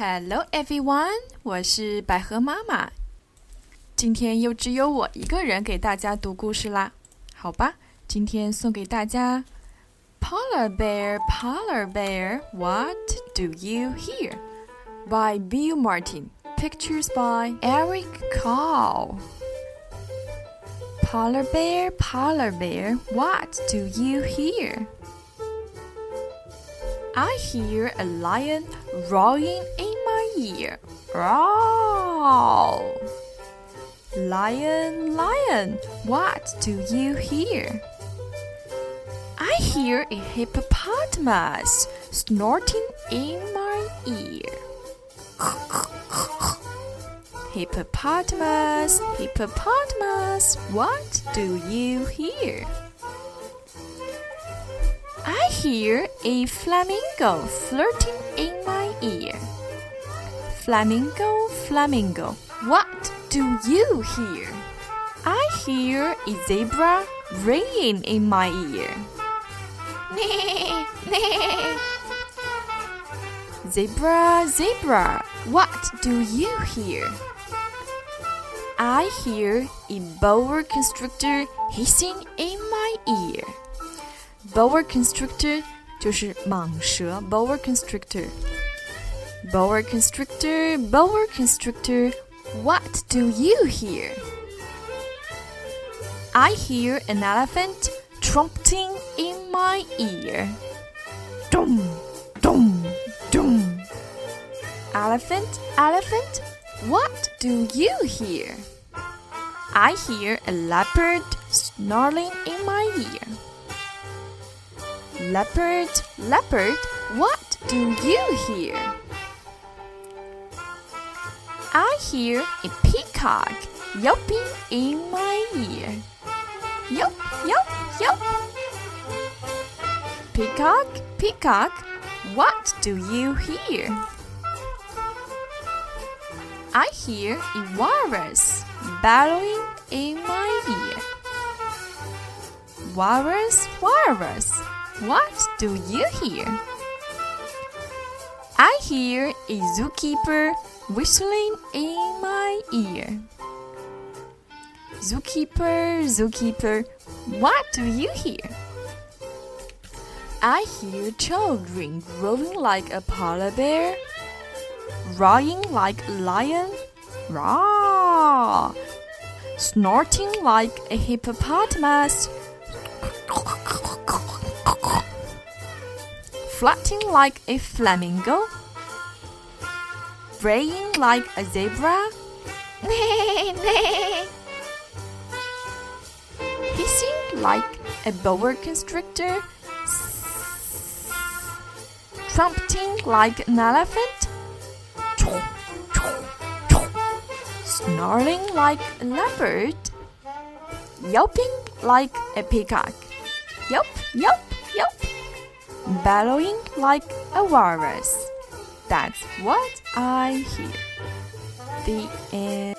Hello everyone，我是百合妈妈。今天又只有我一个人给大家读故事啦，好吧？今天送给大家《Polar Bear, Polar Bear, What Do You Hear》by Bill Martin, by Eric Carle. Polar Bear, do you hear? I hear a lion roaring in Roar! Lion, lion, what do you hear? I hear a hippopotamus snorting in my ear. hippopotamus, hippopotamus, what do you hear? I hear a flamingo flirting in my ear. Flamingo, flamingo, what do you hear? I hear a zebra ringing in my ear. zebra, zebra, what do you hear? I hear a boa constrictor hissing in my ear. Boa constrictor 就是蟒蛇，boa constrictor。 Boa constrictor, boa constrictor, what do you hear? I hear an elephant trumpeting in my ear. Dum, dum, dum. Elephant, elephant, what do you hear? I hear a leopard snarling in my ear. Leopard, leopard, what do you hear? I hear a peacock yelping in my ear. Yelp, yelp, yelp. Peacock, peacock, what do you hear? I hear a walrus bellowing in my ear. Walrus, walrus, what do you hear? I hear a zookeeper whistling in my ear. Zookeeper, zookeeper, what do you hear? I hear children growling like a polar bear, roaring like a lion, roar, snorting like a hippopotamus, flirting like a flamingo, braying like a zebra, hissing like a boa constrictor, trumpeting like an elephant, snarling like a leopard, yelping like a peacock, yelp, yelp, yelp, bellowing like a walrus. That's what I hear. The end.